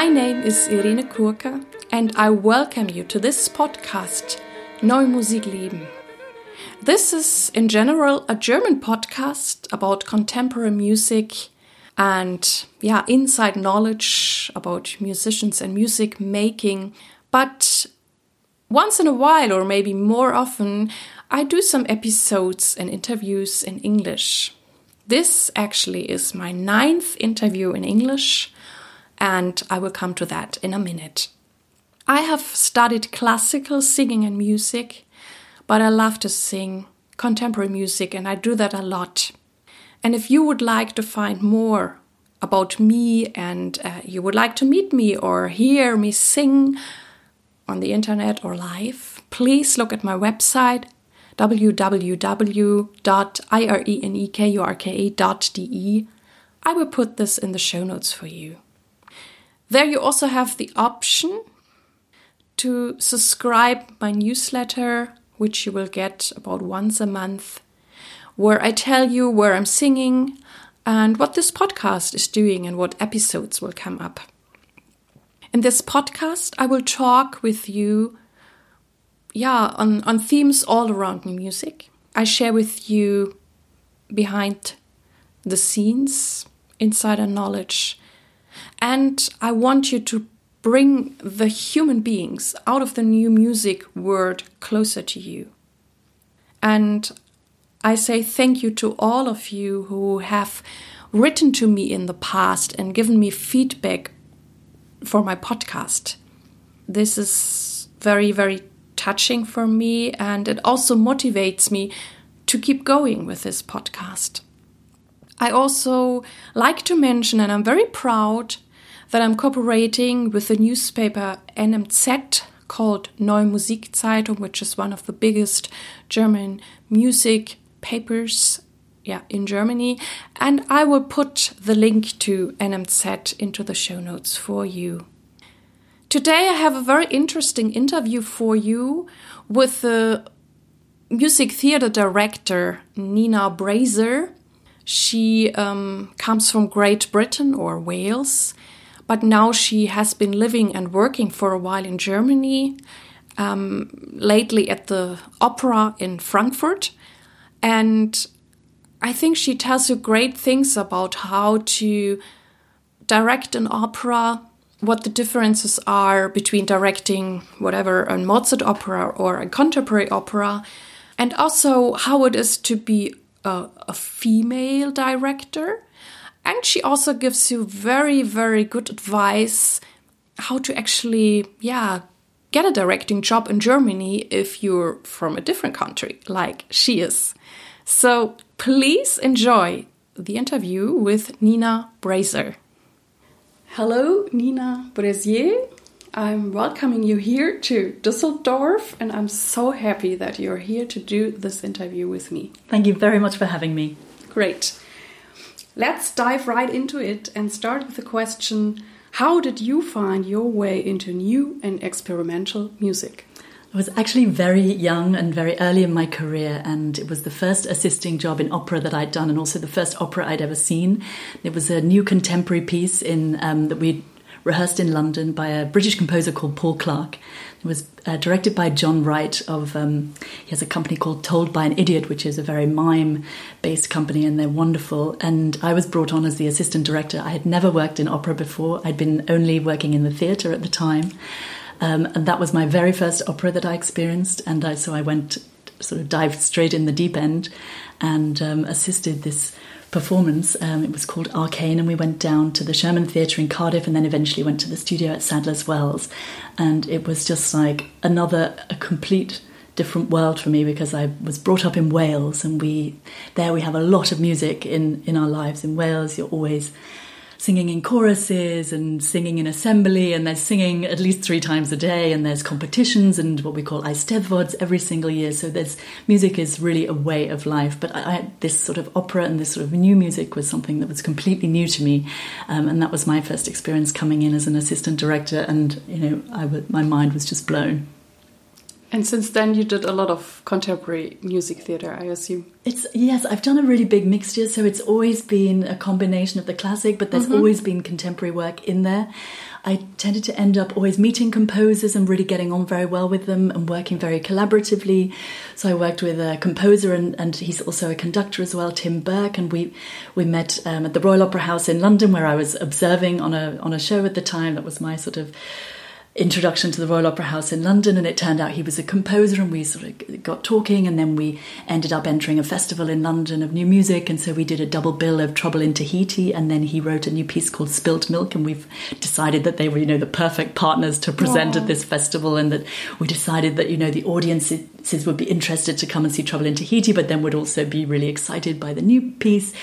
My name is Irene Kurka, and I welcome you to this podcast, Neue Musik leben. This is, in general, a German podcast about contemporary music and, yeah, inside knowledge about musicians and music making. But once in a while, or maybe more often, I do some episodes and interviews in English. This actually is my ninth interview in English, and I will come to that in a minute. I have studied classical singing and music, but I love to sing contemporary music, and I do that a lot. And if you would like to find more about me and uh, you would like to meet me or hear me sing on the internet or live, please look at my website www.irenekurka.de. I will put this in the show notes for you. There you also have the option to subscribe my newsletter, which you will get about once a month, where I tell you where I'm singing and what this podcast is doing and what episodes will come up. In this podcast, I will talk with you yeah, on, on themes all around music. I share with you behind the scenes, insider knowledge, and I want you to bring the human beings out of the new music world closer to you. And I say thank you to all of you who have written to me in the past and given me feedback for my podcast. This is very, very touching for me, and it also motivates me to keep going with this podcast. I also like to mention, and I'm very proud that I'm cooperating with the newspaper NMZ called Neue Musikzeitung, which is one of the biggest German music papers yeah, in Germany. And I will put the link to NMZ into the show notes for you. Today, I have a very interesting interview for you with the music theater director Nina Brazier. She um, comes from Great Britain or Wales, but now she has been living and working for a while in Germany, um, lately at the opera in Frankfurt. And I think she tells you great things about how to direct an opera what the differences are between directing whatever a Mozart opera or a contemporary opera, and also how it is to be a, a female director. And she also gives you very, very good advice how to actually, yeah, get a directing job in Germany if you're from a different country, like she is. So please enjoy the interview with Nina Brazier. Hello, Nina Brazier. I'm welcoming you here to Düsseldorf, and I'm so happy that you're here to do this interview with me. Thank you very much for having me. Great. Let's dive right into it and start with the question How did you find your way into new and experimental music? I was actually very young and very early in my career, and it was the first assisting job in opera that I'd done, and also the first opera I'd ever seen. It was a new contemporary piece in um, that we rehearsed in London by a British composer called Paul Clark. It was uh, directed by John Wright of um, he has a company called Told by an Idiot, which is a very mime-based company, and they're wonderful. And I was brought on as the assistant director. I had never worked in opera before. I'd been only working in the theatre at the time. Um, and that was my very first opera that I experienced. And I, so I went, sort of dived straight in the deep end and um, assisted this performance. Um, it was called Arcane, and we went down to the Sherman Theatre in Cardiff and then eventually went to the studio at Sadler's Wells. And it was just like another, a complete different world for me because I was brought up in Wales and we there we have a lot of music in in our lives in Wales you're always singing in choruses and singing in assembly, and there's singing at least three times a day, and there's competitions and what we call Eisteddfods every single year. So there's music is really a way of life. But I, this sort of opera and this sort of new music was something that was completely new to me, um, and that was my first experience coming in as an assistant director, and you know, I my mind was just blown. And since then, you did a lot of contemporary music theater, I assume. It's yes, I've done a really big mixture. So it's always been a combination of the classic, but there's mm -hmm. always been contemporary work in there. I tended to end up always meeting composers and really getting on very well with them and working very collaboratively. So I worked with a composer and, and he's also a conductor as well, Tim Burke, and we we met um, at the Royal Opera House in London where I was observing on a on a show at the time. That was my sort of introduction to the Royal Opera House in London, and it turned out he was a composer, and we sort of got talking, and then we ended up entering a festival in London of new music, and so we did a double bill of Trouble in Tahiti, and then he wrote a new piece called Spilt Milk, and we've decided that they were, you know, the perfect partners to present Aww. at this festival, and that we decided that, you know, the audiences would be interested to come and see Trouble in Tahiti, but then would also be really excited by the new piece,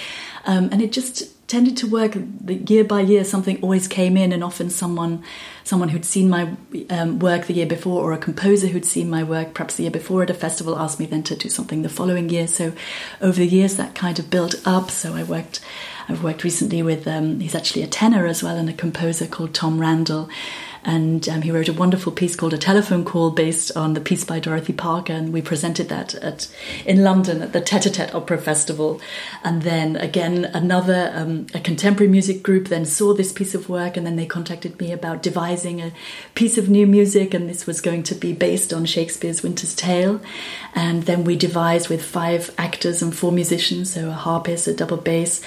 um, and it just tended to work year by year something always came in and often someone someone who'd seen my um, work the year before or a composer who'd seen my work perhaps the year before at a festival asked me then to do something the following year. So over the years that kind of built up. So i worked i've worked recently with um, he's actually a tenor as well and a composer called tom randle and um, he wrote a wonderful piece called A Telephone Call based on the piece by Dorothy Parker. And we presented that at, in London at the Tete a Tete Opera Festival. And then again, another, um, a contemporary music group then saw this piece of work and then they contacted me about devising a piece of new music. And this was going to be based on Shakespeare's Winter's Tale. And then we devised with five actors and four musicians, so a harpist, a double bass,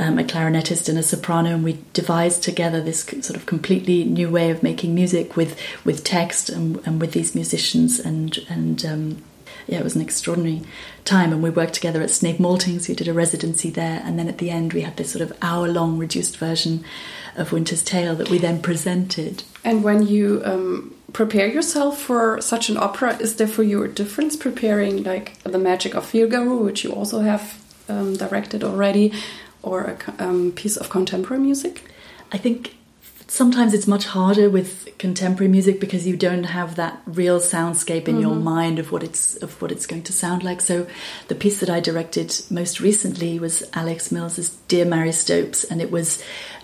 um, a clarinetist, and a soprano. And we devised together this sort of completely new way of making music with with text and, and with these musicians and and um, yeah, it was an extraordinary time. And we worked together at Snape Maltings. We did a residency there, and then at the end we had this sort of hour-long reduced version of Winter's Tale that we then presented. And when you um, prepare yourself for such an opera, is there for you a difference preparing like the Marriage of Figaro, which you also have um, directed already, or a um, piece of contemporary music? I think sometimes it's much harder with contemporary music because you don't have that real soundscape in mm -hmm. your mm-hmm. mind of what it's of what it's going to sound like. So the piece that I directed most recently was Alex Mills's Dear Marie Stopes, and it was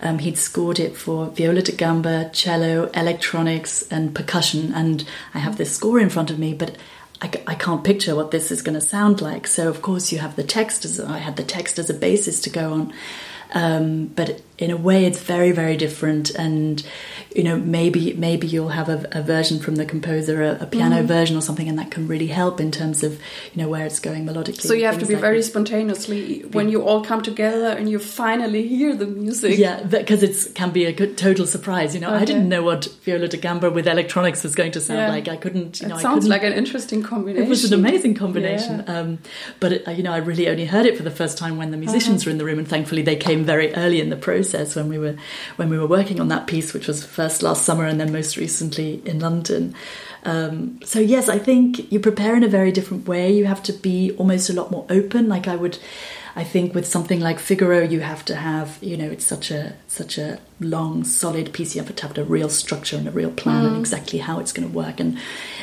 um, he'd scored it for viola da gamba, cello, electronics, and percussion. And I have this score in front of me, but I, I, can't picture what this is going to sound like. So, of course, you have the text as I had the text as a basis to go on. Um, but in a way, it's very, very different. And you know, maybe maybe you'll have a, a version from the composer, a, a piano mm-hmm. version or something, and that can really help in terms of you know where it's going melodically. So you have to be like very this. spontaneously when you all come together and you finally hear the music. Yeah, because it can be a good, total surprise. You know, okay. I didn't know what viola da gamba with electronics was going to sound yeah. like. I couldn't. You know, it sounds like an interesting combination. It was an amazing combination. Yeah. Um, but it, you know, I really only heard it for the first time when the musicians uh-huh. were in the room, and thankfully they came very early in the process when we were when we were working on that piece, which was first last summer and then most recently in London. Um, so yes, I think you prepare in a very different way. You have to be almost a lot more open. Like I would, I think with something like Figaro, you have to have, you know, it's such a such a long, solid piece. You have to have a real structure and a real plan mm. and exactly how it's going to work and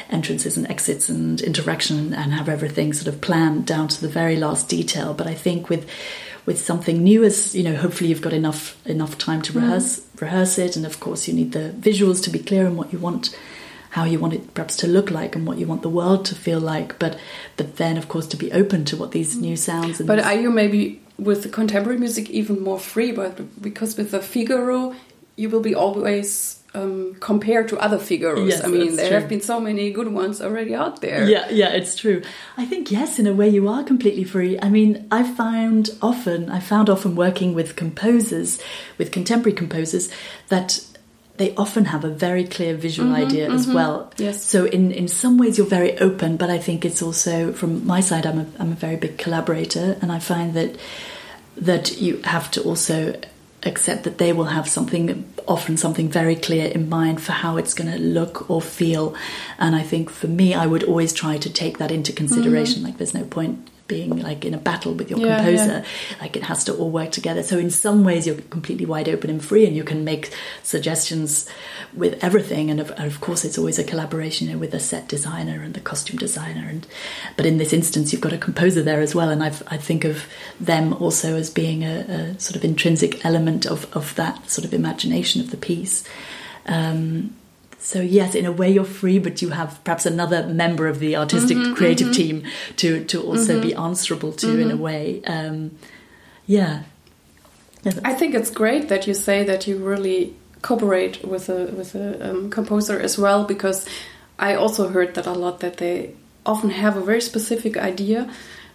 entrances and exits and interaction and have everything sort of planned down to the very last detail. But I think with with something new as you know hopefully you've got enough enough time to mm. rehearse mm. rehearse it and of course you need the visuals to be clear on what you want how you want it perhaps to look like and what you want the world to feel like but but then of course to be open to what these new sounds but are you maybe with the contemporary music even more free but because with the figaro you will be always um, compared to other Figaros. Yes, I mean, there true. have been so many good ones already out there. Yeah, yeah, it's true. I think yes, in a way, you are completely free. I mean, I found often, I found often working with composers, with contemporary composers, that they often have a very clear visual mm -hmm, idea mm -hmm. as well. Yes. So in in some ways you're very open, but I think it's also from my side I'm a I'm a very big collaborator and I find that that you have to also accept that they will have something often something very clear in mind for how it's going to look or feel and i think for me i would always try to take that into consideration mm-hmm. like there's no point being like in a battle with your yeah, composer. Yeah. Like it has to all work together. So in some ways you're completely wide open and free, and you can make suggestions with everything. And of, and of course, it's always a collaboration you know, with the set designer and the costume designer. And but in this instance, you've got a composer there as well. And I've, I think of them also as being a, a sort of intrinsic element of of that sort of imagination of the piece. Um, so yes, in a way you're free, but you have perhaps another member of the artistic Mm-hmm, creative team to to also be answerable to in Mm-hmm. a way. Um, yeah. I think it's great that you say that you really cooperate with a with a um, composer as well because I also heard that a lot that they often have a very specific idea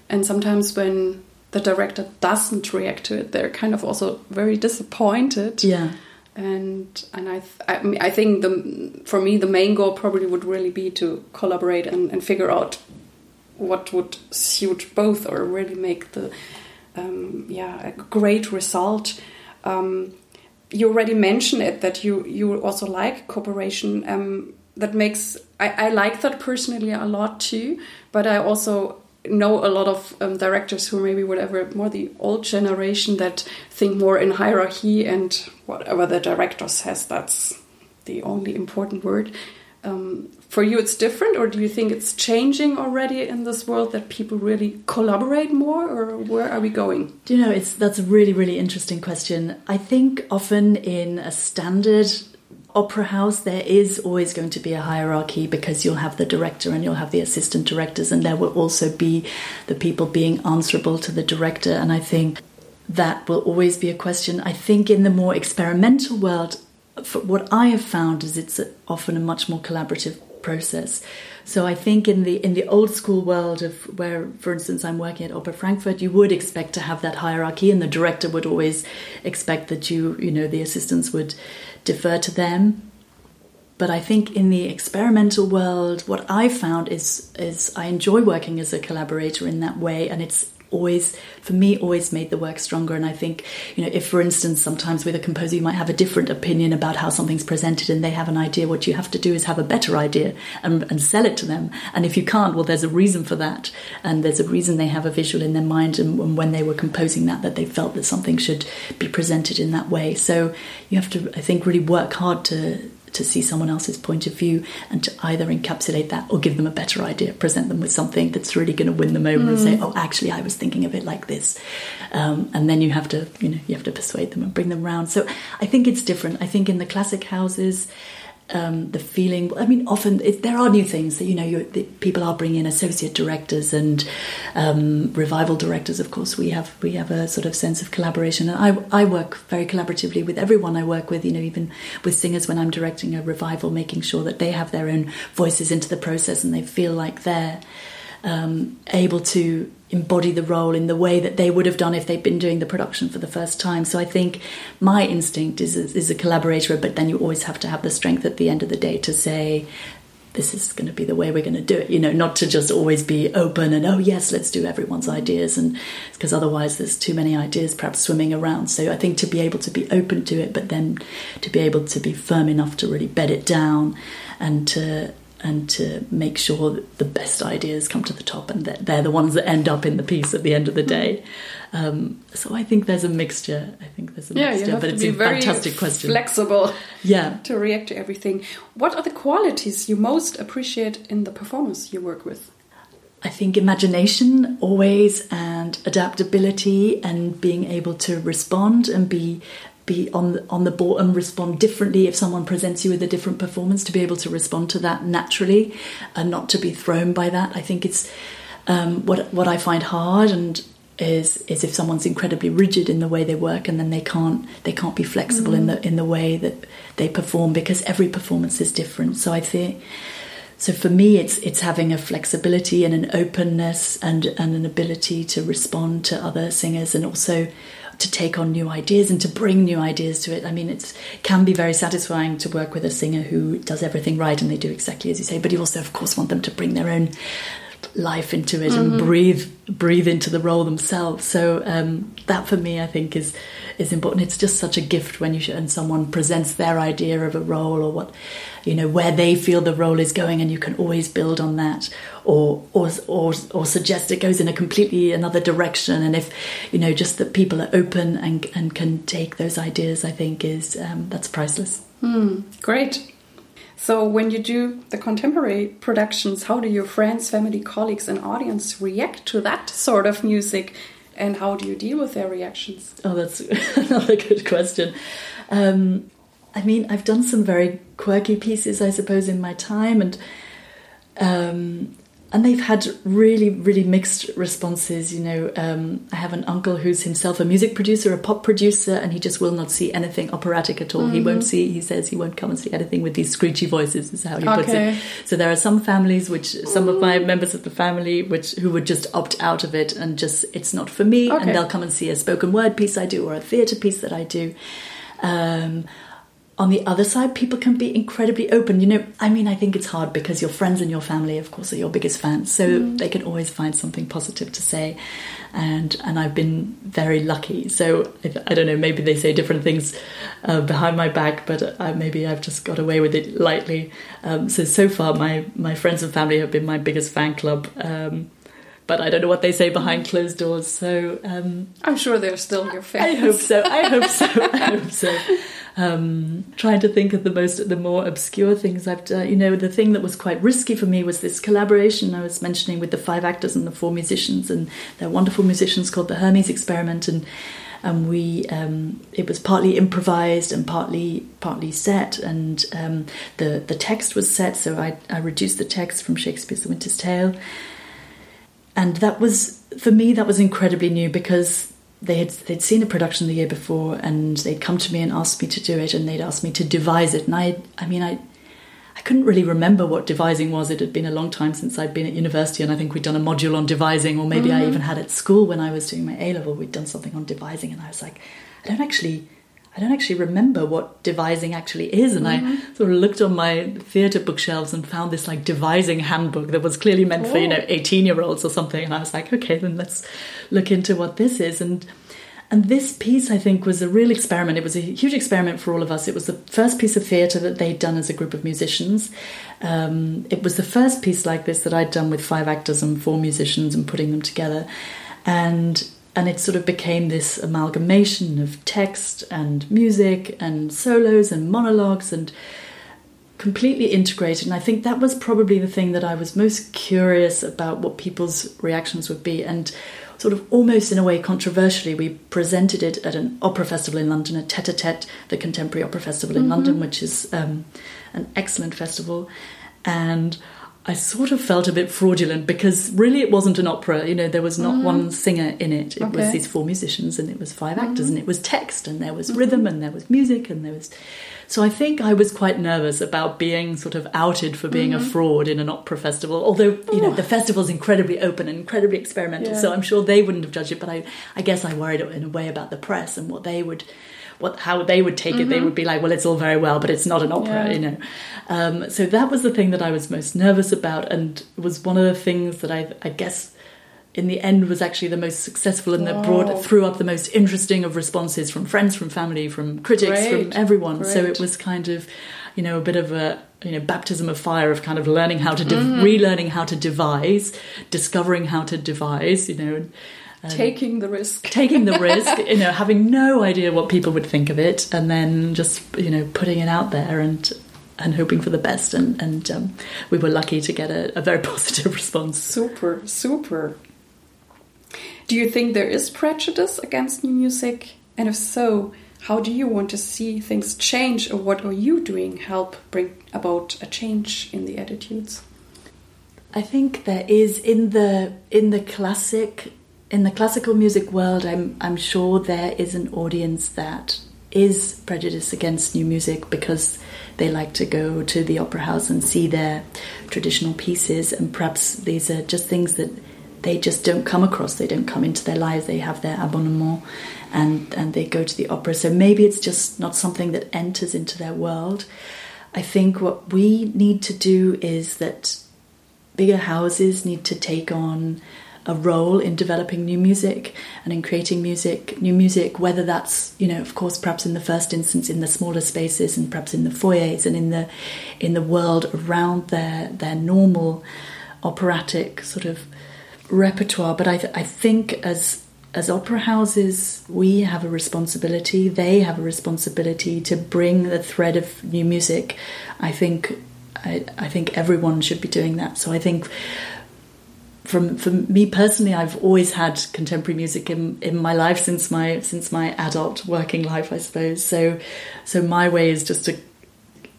and sometimes when the director doesn't react to it they're kind of also very disappointed Yeah. And and I th- I, I think the for me the main goal probably would really be to collaborate and, and figure out what would suit both or really make the um, yeah a great result. Um, you already mentioned it that you you also like cooperation. Um, that makes I, I like that personally a lot too. But I also know a lot of um, directors who maybe whatever more the old generation that think more in hierarchy and whatever the director says that's the only important word. Um, for you, it's different, or do you think it's changing already in this world that people really collaborate more, or where are we going? Do you know, it's that's a really, really interesting question. I think often in a standard opera house, there is always going to be a hierarchy because you'll have the director and you'll have the assistant directors, and there will also be the people being answerable to the director. And I think that will always be a question. I think in the more experimental world, what I have found is it's often a much more collaborative process. So I think in the in the old school world of where, for instance, I'm working at Opera Frankfurt, you would expect to have that hierarchy, and the director would always expect that you, you know, the assistants would defer to them. But I think in the experimental world, what I found is is I enjoy working as a collaborator in that way, and it's always for me always made the work stronger. And i think you know if for instance sometimes with a composer you might have a different opinion about how something's presented and they have an idea what you have to do is have a better idea and, and sell it to them. And if you can't well there's a reason for that. And there's a reason they have a visual in their mind and, and when they were composing that that they felt that something should be presented in that way. So you have to i think really work hard to to see someone else's point of view and to either encapsulate that or give them a better idea, present them with something that's really going to win them over mm. and say, "Oh, actually, I was thinking of it like this," um, and then you have to, you know, you have to persuade them and bring them around. So I think it's different. I think in the classic houses. Um, the feeling. I mean, often it, there are new things that you know. People are bringing in associate directors and um, revival directors. Of course, we have we have a sort of sense of collaboration, and I I work very collaboratively with everyone I work with. You know, even with singers when I'm directing a revival, making sure that they have their own voices into the process and they feel like they're um, able to embody the role in the way that they would have done if they'd been doing the production for the first time. So I think my instinct is is a collaborator, but then you always have to have the strength at the end of the day to say. This is going to be the way we're going to do it, you know, not to just always be open and, oh, yes, let's do everyone's ideas. And because otherwise there's too many ideas perhaps swimming around. So I think to be able to be open to it, but then to be able to be firm enough to really bed it down and to and to make sure that the best ideas come to the top and that they're the ones that end up in the piece at the end of the day. Um, so I think there's a mixture. I think there's a yeah, mixture, but it's a very fantastic question. Flexible, yeah, to react to everything. What are the qualities you most appreciate in the performers you work with? I think imagination always and adaptability and being able to respond and be be on the, on the ball and respond differently if someone presents you with a different performance to be able to respond to that naturally and not to be thrown by that i think it's um, what what i find hard and is is if someone's incredibly rigid in the way they work and then they can't they can't be flexible mm. in the in the way that they perform because every performance is different so i think so for me it's it's having a flexibility and an openness and and an ability to respond to other singers and also to take on new ideas and to bring new ideas to it. I mean, it can be very satisfying to work with a singer who does everything right and they do exactly as you say. But you also, of course, want them to bring their own life into it mm-hmm. and breathe breathe into the role themselves. So um, that for me, I think is is important. It's just such a gift when you and someone presents their idea of a role or what you know where they feel the role is going, and you can always build on that, or or or, or suggest it goes in a completely another direction. And if you know just that people are open and and can take those ideas, I think is um, that's priceless. Mm, great. So, when you do the contemporary productions, how do your friends, family, colleagues, and audience react to that sort of music? And how do you deal with their reactions? Oh, that's another good question. Um, I mean, I've done some very quirky pieces, I suppose, in my time, and um, and they've had really, really mixed responses. You know, um, I have an uncle who's himself a music producer, a pop producer, and he just will not see anything operatic at all. Mm-hmm. He won't see. He says he won't come and see anything with these screechy voices. Is how he puts it. So there are some families, which some of my members of the family, which who would just opt out of it and just it's not for me, okay. and they'll come and see a spoken word piece I do or a theatre piece that I do. Um, on the other side, people can be incredibly open. You know, I mean, I think it's hard because your friends and your family, of course, are your biggest fans, so mm. they can always find something positive to say. And and I've been very lucky. So I don't know, maybe they say different things uh, behind my back, but uh, maybe I've just got away with it lightly. Um, so so far, my my friends and family have been my biggest fan club. Um, but I don't know what they say behind closed doors. So um, I'm sure they're still your fans. I hope so. I hope so. I hope so. Um, trying to think of the most, the more obscure things I've done. You know, the thing that was quite risky for me was this collaboration I was mentioning with the five actors and the four musicians, and they're wonderful musicians called the Hermes Experiment, and and we um, it was partly improvised and partly partly set, and um, the the text was set, so I I reduced the text from Shakespeare's The Winter's Tale and that was for me that was incredibly new because they had they'd seen a production the year before and they'd come to me and asked me to do it and they'd asked me to devise it and I I mean I I couldn't really remember what devising was. It had been a long time since I'd been at university, and I think we'd done a module on devising, or maybe mm-hmm. I even had at school when I was doing my A level, we'd done something on devising, and I was like, I don't actually I don't actually remember what devising actually is. And mm-hmm. I sort of looked on my theatre bookshelves and found this like devising handbook that was clearly meant oh. for, you know, 18 year olds or something. And I was like, okay, then let's look into what this is. And and this piece, I think, was a real experiment. It was a huge experiment for all of us. It was the first piece of theatre that they'd done as a group of musicians. Um, it was the first piece like this that I'd done with five actors and four musicians and putting them together. And and it sort of became this amalgamation of text and music and solos and monologues and completely integrated. And i think that was probably the thing that i was most curious about what people's reactions would be. And sort of almost in a way controversially we presented it at an opera festival in london a tete-a-tete the contemporary opera festival in mm-hmm. london which is um, an excellent festival. And I sort of felt a bit fraudulent because really it wasn't an opera. You know, there was not mm-hmm. one singer in it. It okay. was these four musicians and it was 5 mm-hmm. actors and it was text and there was mm-hmm. rhythm and there was music and there was. So I think I was quite nervous about being sort of outed for being a mm-hmm. fraud in an opera festival. Although you know the festival's incredibly open and incredibly experimental, yeah. so I'm sure they wouldn't have judged it. But I, I guess I worried in a way about the press and what they would what how they would take mm-hmm. it. They mm-hmm. would be like, well, it's all very well, but it's not an opera, yeah. you know. Um, so that was the thing that I was most nervous about, and was one of the things that I, I guess in the end was actually the most successful and that brought threw up the most interesting of responses from friends from family from critics Great. from everyone Great. so it was kind of you know a bit of a you know baptism of fire of kind of learning how to mm. relearning how to devise discovering how to devise you know um, taking the risk. taking the risk you know having no idea what people would think of it and then just you know putting it out there and and hoping for the best. And and um, we were lucky to get a, a very positive response. Super super. Do you think there is prejudice against new music? And if so how do you want to see things change? Or what are you doing help bring about a change in the attitudes? I think there is in the in the classic in the classical music world, I'm, I'm sure there is an audience that is prejudiced against new music because they like to go to the opera house and see their traditional pieces, and perhaps these are just things that they just don't come across. They don't come into their lives. They have their abonnement, and and they go to the opera. So maybe it's just not something that enters into their world. I think what we need to do is that bigger houses need to take on a role in developing new music and in creating music, new music, whether that's, you know, of course, perhaps in the first instance in the smaller spaces and perhaps in the foyers and in the in the world around their their normal operatic sort of repertoire. But I, th- I think as as opera houses, we have a responsibility. They have a responsibility to bring the thread of new music. I think I, I think everyone should be doing that. So I think from for me personally, I've always had contemporary music in, in my life since my since my adult working life, I suppose. So, so my way is just to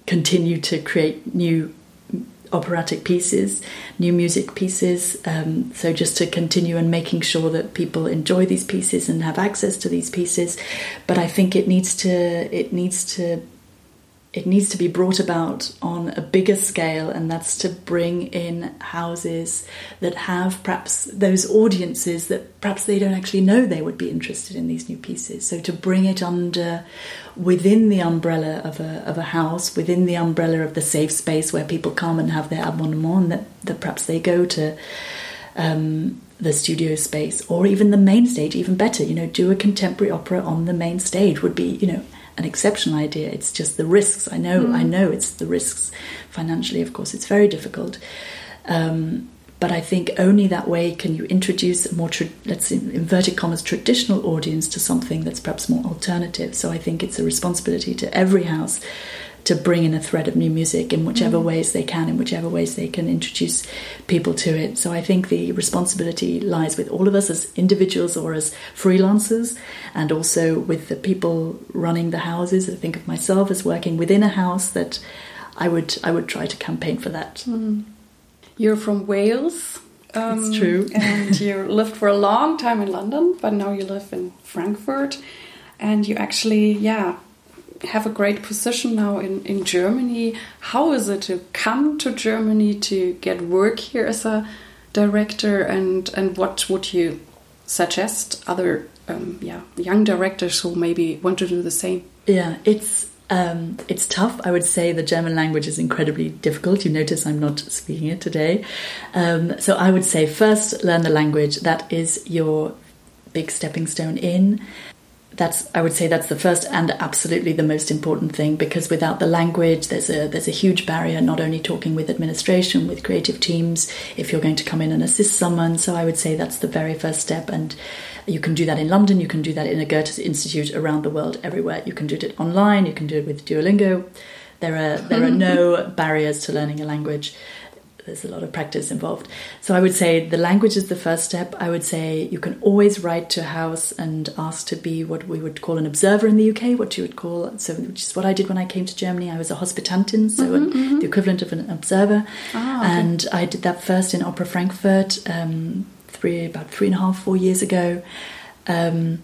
continue to create new operatic pieces, new music pieces. Um, so just to continue and making sure that people enjoy these pieces and have access to these pieces. But I think it needs to it needs to it needs to be brought about on a bigger scale, and that's to bring in houses that have perhaps those audiences that perhaps they don't actually know they would be interested in these new pieces. So to bring it under within the umbrella of a of a house, within the umbrella of the safe space where people come and have their abonnement, that that perhaps they go to. Um, the studio space or even the main stage even better you know do a contemporary opera on the main stage would be you know an exceptional idea. It's just the risks. I know, mm. I know it's the risks financially. Of course, it's very difficult. Um, but I think only that way can you introduce a more, tra- let's say, inverted commas, traditional audience to something that's perhaps more alternative. So I think it's a responsibility to every house to bring in a thread of new music in whichever mm. ways they can, in whichever ways they can introduce people to it. So I think the responsibility lies with all of us as individuals or as freelancers, and also with the people running the houses. I think of myself as working within a house that I would I would try to campaign for that. Mm. You're from Wales. Um, it's true. and you lived for a long time in London, but now you live in Frankfurt. And you actually, yeah, have a great position now in, in Germany. How is it to come to Germany to get work here as a director, and and what would you suggest other um, yeah young directors who maybe want to do the same? Yeah, it's um, it's tough. I would say the German language is incredibly difficult. You notice I'm not speaking it today. Um, so I would say first learn the language. That is your big stepping stone in that's I would say that's the first and absolutely the most important thing because without the language there's a there's a huge barrier not only talking with administration with creative teams if you're going to come in and assist someone. So I would say that's the very first step and you can do that in London you can do that in a Goethe Institute around the world everywhere. You can do it online you can do it with Duolingo. There are there are mm-hmm. no barriers to learning a language there's a lot of practice involved. So I would say the language is the first step. I would say you can always write to a house and ask to be what we would call an observer in the UK, what you would call so which is what I did when I came to Germany. I was a hospitantin, so mm-hmm, mm-hmm. the equivalent of an observer, ah, okay. and I did that first in Opera Frankfurt um, three about three and a half four years ago. Um,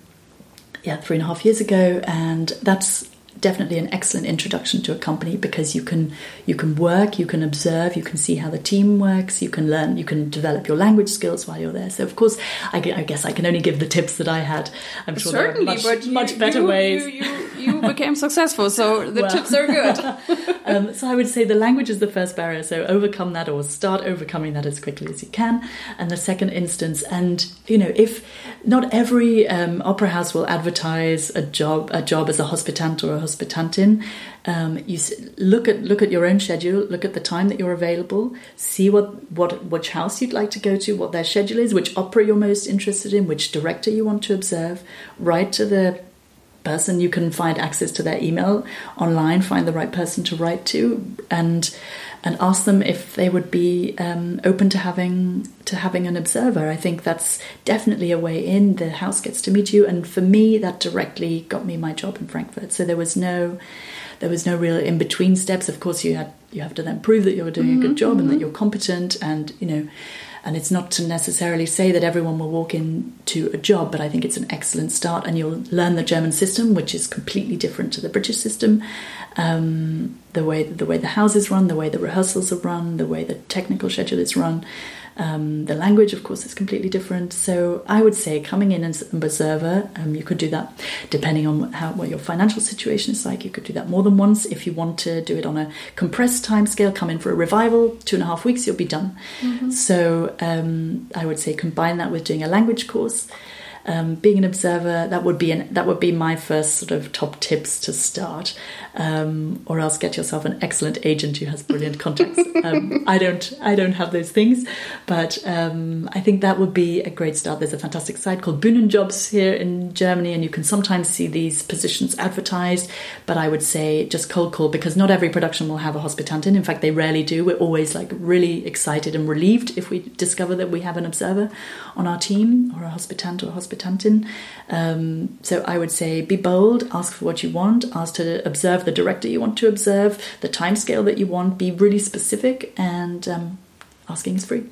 yeah, three and a half years ago, and that's definitely an excellent introduction to a company because you can you can work, you can observe, you can see how the team works, you can learn, you can develop your language skills while you're there. So of course, I, I guess I can only give the tips that I had. I'm sure certainly, there are much, but you, much better you, ways. You, you, became successful, so the well, tips are good. um, so I would say the language is the first barrier. So overcome that, or start overcoming that as quickly as you can. And the second instance, and you know, if not every um, opera house will advertise a job a job as a hospitant or a hospitantin. Um, you look at look at your own schedule, look at the time that you're available, see what what which house you'd like to go to, what their schedule is, which opera you're most interested in, which director you want to observe. Write to the person you can find access to their email online, find the right person to write to, and and ask them if they would be um, open to having to having an observer. I think that's definitely a way in. The house gets to meet you, and for me, that directly got me my job in Frankfurt. So there was no there was no real in between steps. Of course, you had you have to then prove that you're doing mm-hmm, a good mm-hmm, job mm-hmm. and that mm-hmm. you're competent, and you know. And it's not to necessarily say that everyone will walk into a job, but I think it's an excellent start, and you'll learn the German system, which is completely different to the British system, um, the way the way the houses run, the way the rehearsals are run, the way the technical schedule is run. Um, the language, of course, is completely different. So I would say coming in as an observer, um, you could do that depending on how what your financial situation is like. You could do that more than once. If you want to do it on a compressed time scale, come in for a revival, two and a half weeks, you'll be done. Mm-hmm. So um, I would say combine that with doing a language course. Um, being an observer that would be an, that would be my first sort of top tips to start. Um, or else get yourself an excellent agent who has brilliant contacts. Um, I don't I don't have those things. But um, I think that would be a great start. There's a fantastic site called Bühnenjobs here in Germany and you can sometimes see these positions advertised. But I would say just cold call because not every production will have a hospitantin in fact they rarely do. We're always like really excited and relieved if we discover that we have an observer on our team or a hospitant or a hospitantin. Um, so I would say be bold, ask for what you want, ask to observe the director you want to observe, the time scale that you want, be really specific, and um, asking is free.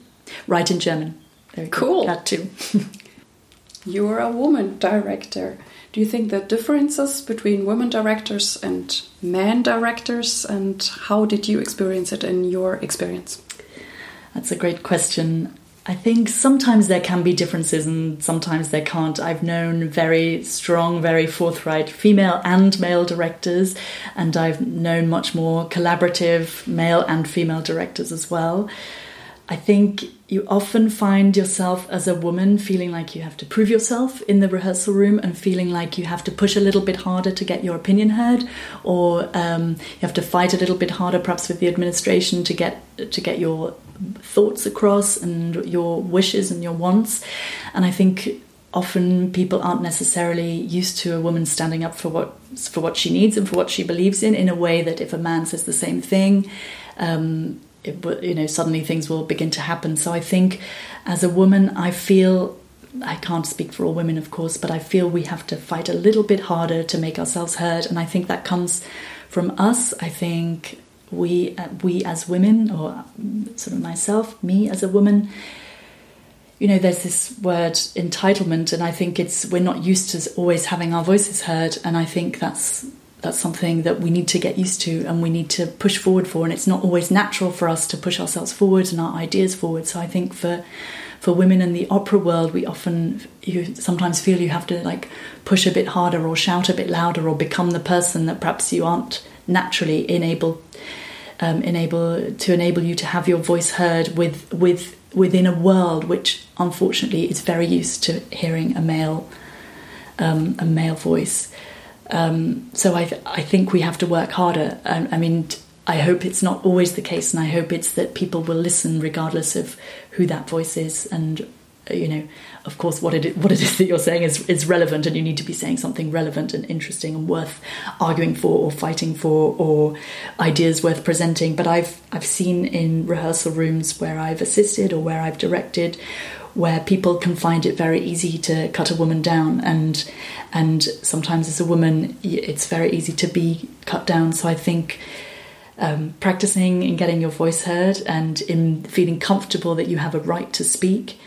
Write in German. Very cool. That too. You're a woman director. Do you think the differences between women directors and men directors, and how did you experience it in your experience? That's a great question. I think sometimes there can be differences and sometimes there can't. I've known very strong, very forthright female and male directors, and I've known much more collaborative male and female directors as well. I think you often find yourself as a woman feeling like you have to prove yourself in the rehearsal room and feeling like you have to push a little bit harder to get your opinion heard, or um, you have to fight a little bit harder, perhaps with the administration, to get to get your thoughts across and your wishes and your wants. And I think often people aren't necessarily used to a woman standing up for what for what she needs and for what she believes in in a way that if a man says the same thing um, it, you know suddenly things will begin to happen. So i think as a woman i feel i can't speak for all women of course but i feel we have to fight a little bit harder to make ourselves heard. And i think that comes from us. I think we uh, we as women or sort of myself me as a woman you know there's this word entitlement and i think it's we're not used to always having our voices heard and i think that's that's something that we need to get used to and we need to push forward for and it's not always natural for us to push ourselves forward and our ideas forward. So i think for for women in the opera world we often you sometimes feel you have to like push a bit harder or shout a bit louder or become the person that perhaps you aren't naturally enable um, enable to enable you to have your voice heard with with within a world which unfortunately is very used to hearing a male um, a male voice um, so I, I think we have to work harder. I, I mean, I hope it's not always the case, and I hope it's that people will listen regardless of who that voice is. And you know, of course, what it what it is that you're saying is is relevant, and you need to be saying something relevant and interesting and worth arguing for or fighting for, or ideas worth presenting. But I've I've seen in rehearsal rooms where I've assisted or where I've directed where people can find it very easy to cut a woman down and and sometimes as a woman it's very easy to be cut down so i think um, practicing and getting your voice heard and in feeling comfortable that you have a right to speak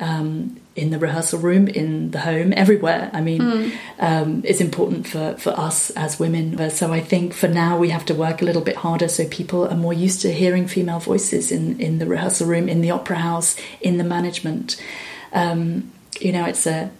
um, in the rehearsal room, in the home, everywhere. I mean, mm. um, it's important for, for us as women. So I think for now we have to work a little bit harder so people are more used to hearing female voices in, in the rehearsal room, in the opera house, in the management. Um, you know, it's a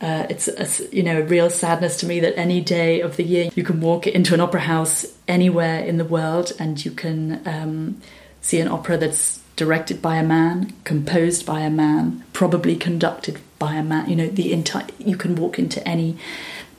uh, it's a, you know a real sadness to me that any day of the year you can walk into an opera house anywhere in the world and you can um, see an opera that's directed by a man, composed by a man, probably conducted by a man. You know, the entire you can walk into any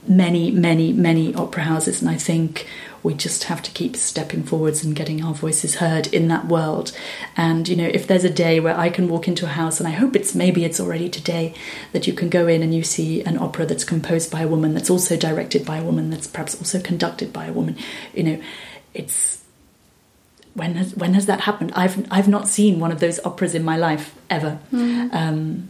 many, many, many opera houses, and I think we just have to keep stepping forwards and getting our voices heard in that world. And you know, if there's a day where I can walk into a house, and I hope it's maybe it's already today, that you can go in and you see an opera that's composed by a woman, that's also directed by a woman, that's perhaps also conducted by a woman. You know, it's when has when has that happened? I've I've not seen one of those operas in my life ever, mm. um,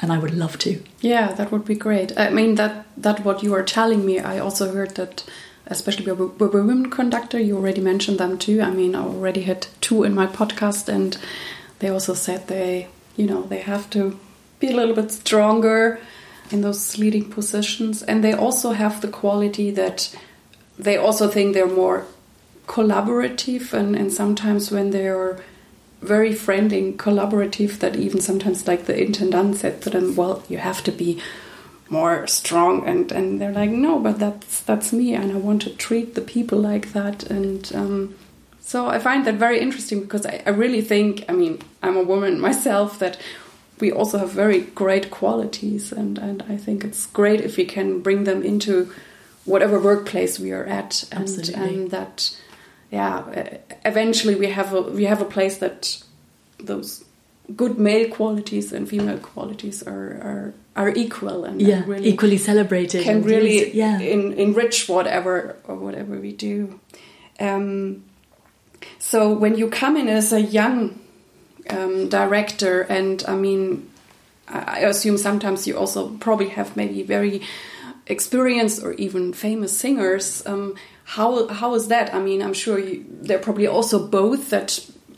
and I would love to. Yeah, that would be great. I mean that that what you are telling me. I also heard that, especially with a women conductor. You already mentioned them too. I mean, I already had two in my podcast, and they also said they you know they have to be a little bit stronger in those leading positions, and they also have the quality that they also think they're more collaborative and, and sometimes when they are very friendly and collaborative that even sometimes like the intendant said to them well you have to be more strong and and they're like no but that's that's me and i want to treat the people like that and um, so i find that very interesting because I, I really think i mean i'm a woman myself that we also have very great qualities, and, and I think it's great if we can bring them into whatever workplace we are at, and, Absolutely. and that, yeah, eventually we have a we have a place that those good male qualities and female qualities are are, are equal and, yeah, really equally celebrated. can and really used- yeah. en- enrich whatever or whatever we do. Um, so when you come in as a young um, director, and I mean, I I assume sometimes you also probably have maybe very experienced or even famous singers. Um, how how is that? I mean, I'm sure you, they're probably also both that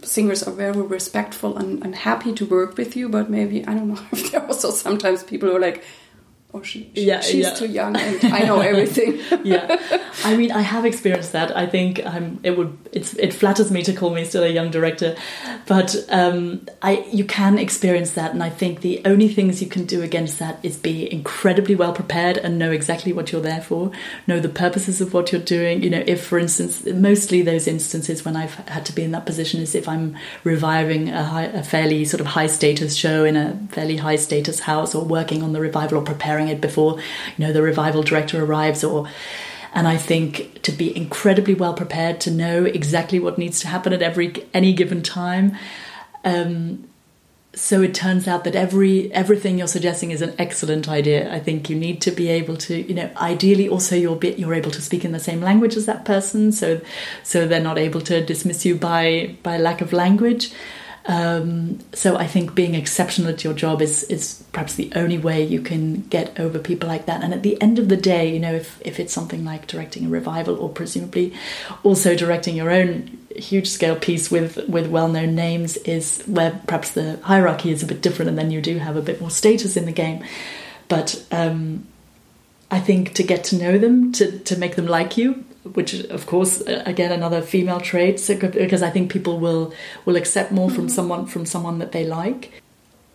singers are very respectful and, and happy to work with you, but maybe I don't know if there are also sometimes people who are like, oh, she, she- Yeah, she's yeah. too young and I know everything. yeah. I mean i have experienced that. I think um, it would it's, it flatters me to call me still a young director. But um, I, you can experience that. And i think the only things you can do against that is be incredibly well prepared and know exactly what you're there for. Know the purposes of what you're doing. You know if for instance mostly those instances when i've had to be in that position is if i'm reviving a, high, a fairly sort of high status show in a fairly high status house or working on the revival or preparing it before you know the revival director arrives or and I think to be incredibly well prepared to know exactly what needs to happen at every any given time. Um, so it turns out that every everything you're suggesting is an excellent idea. I think you need to be able to, you know, ideally also you're bit you're able to speak in the same language as that person, so so they're not able to dismiss you by by lack of language. Um, so I think being exceptional at your job is is perhaps the only way you can get over people like that. And at the end of the day, you know, if if it's something like directing a revival or presumably also directing your own huge scale piece with with well known names, is where perhaps the hierarchy is a bit different, and then you do have a bit more status in the game. But um, I think to get to know them, to, to make them like you, which of course uh, again another female trait, so, because I think people will will accept more from someone from someone that they like.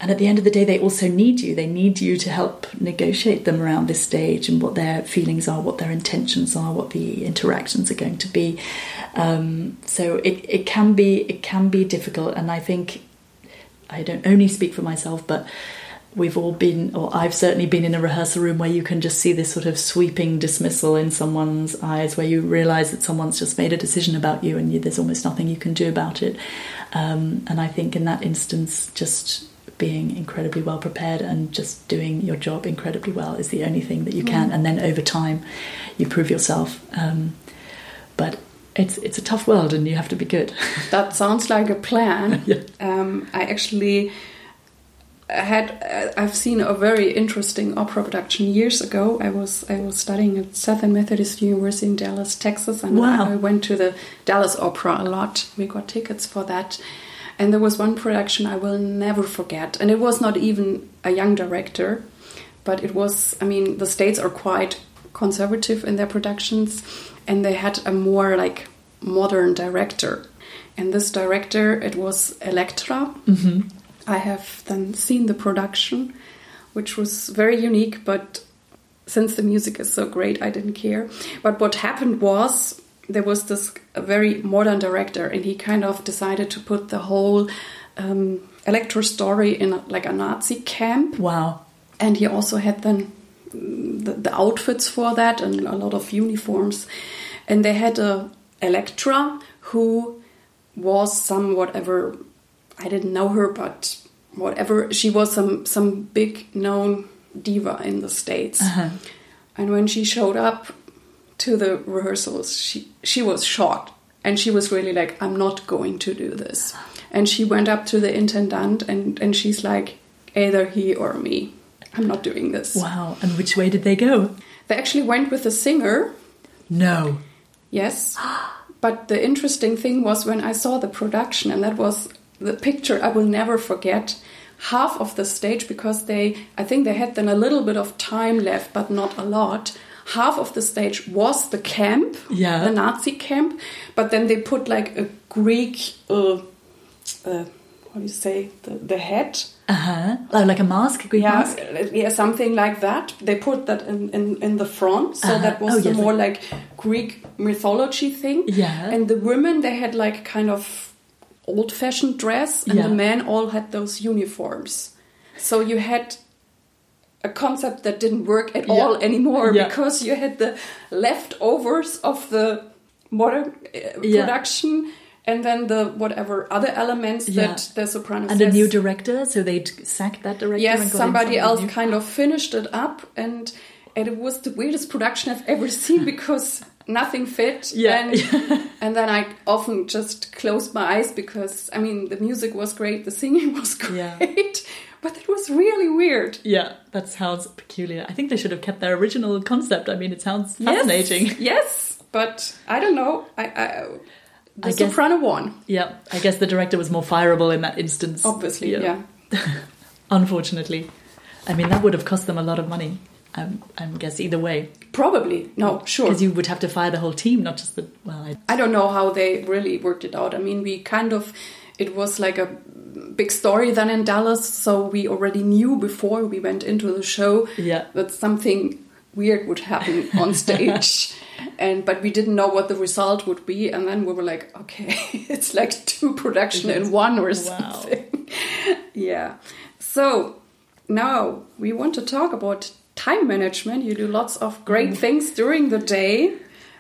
And at the end of the day, they also need you. They need you to help negotiate them around this stage and what their feelings are, what their intentions are, what the interactions are going to be. Um, so it, it can be it can be difficult, and I think I don't only speak for myself, but we've all been, or I've certainly been in a rehearsal room where you can just see this sort of sweeping dismissal in someone's eyes, where you realize that someone's just made a decision about you and you, there's almost nothing you can do about it. Um, and I think in that instance, just being incredibly well prepared and just doing your job incredibly well is the only thing that you can. And then over time, you prove yourself. Um, but it's it's a tough world, and you have to be good. That sounds like a plan. Yeah. um, I actually had uh, I've seen a very interesting opera production years ago. I was I was studying at Southern Methodist University in Dallas, Texas, and Wow. I, I went to the Dallas Opera a lot. We got tickets for that. And there was one production I will never forget, and it was not even a young director, but it was. I mean, the states are quite conservative in their productions, and they had a more like modern director. And this director, it was Electra. I have then seen the production, which was very unique, but since the music is so great, I didn't care. But what happened was there was this very modern director, and he kind of decided to put the whole um, Electra story in like a Nazi camp Wow. and he also had then mm, the, the outfits for that and a lot of uniforms and they had a electra who was some whatever i didn't know her but whatever she was some some big known diva in the states Uh-huh. and when she showed up to the rehearsals she she was shocked and she was really like i'm not going to do this and she went up to the intendant and and she's like either he or me i'm not doing this Wow. And which way did they go? they actually went with a singer No. yes but the interesting thing was when i saw the production and that was the picture i will never forget half of the stage because they i think they had then a little bit of time left but not a lot half of the stage was the camp Yeah. the nazi camp but then they put like a greek uh, uh, what do you say the, the head Uh huh. Oh, like a mask, a Greek yeah, mask. yeah, something like that. They put that in, in, in the front, so Uh-huh. that was Oh, the yes, more like Greek mythology thing. Yeah. and the women they had like kind of old fashioned dress, and Yeah. the men all had those uniforms. So you had a concept that didn't work at Yeah. all anymore Yeah. because you had the leftovers of the modern uh, production and then the whatever other elements Yeah. that the soprano and a says. new director, so they'd sacked that director. yes somebody else new. kind of finished it up and and it was the weirdest production i've ever seen because nothing fit Yeah. and, and then i often just closed my eyes because i mean the music was great the singing was great Yeah. but it was really weird Yeah, that sounds peculiar. I think they should have kept their original concept. I mean, it sounds fascinating. yes, yes but i don't know i, I the I guess- soprano won Yeah, I guess the director was more fireable in that instance. obviously yeah, Unfortunately. I mean, that would have cost them a lot of money. Um, I guess either way. probably no sure Because you would have to fire the whole team, not just the. Well, I, I don't know how they really worked it out. I mean, we kind of, it was like a big story then in Dallas, so we already knew before we went into the show Yeah. that something weird would happen on stage. and but we didn't know what the result would be, and then we were like, okay, it's like two production in one or Wow. something. yeah. So now we want to talk about time management. You do lots of great things during the day,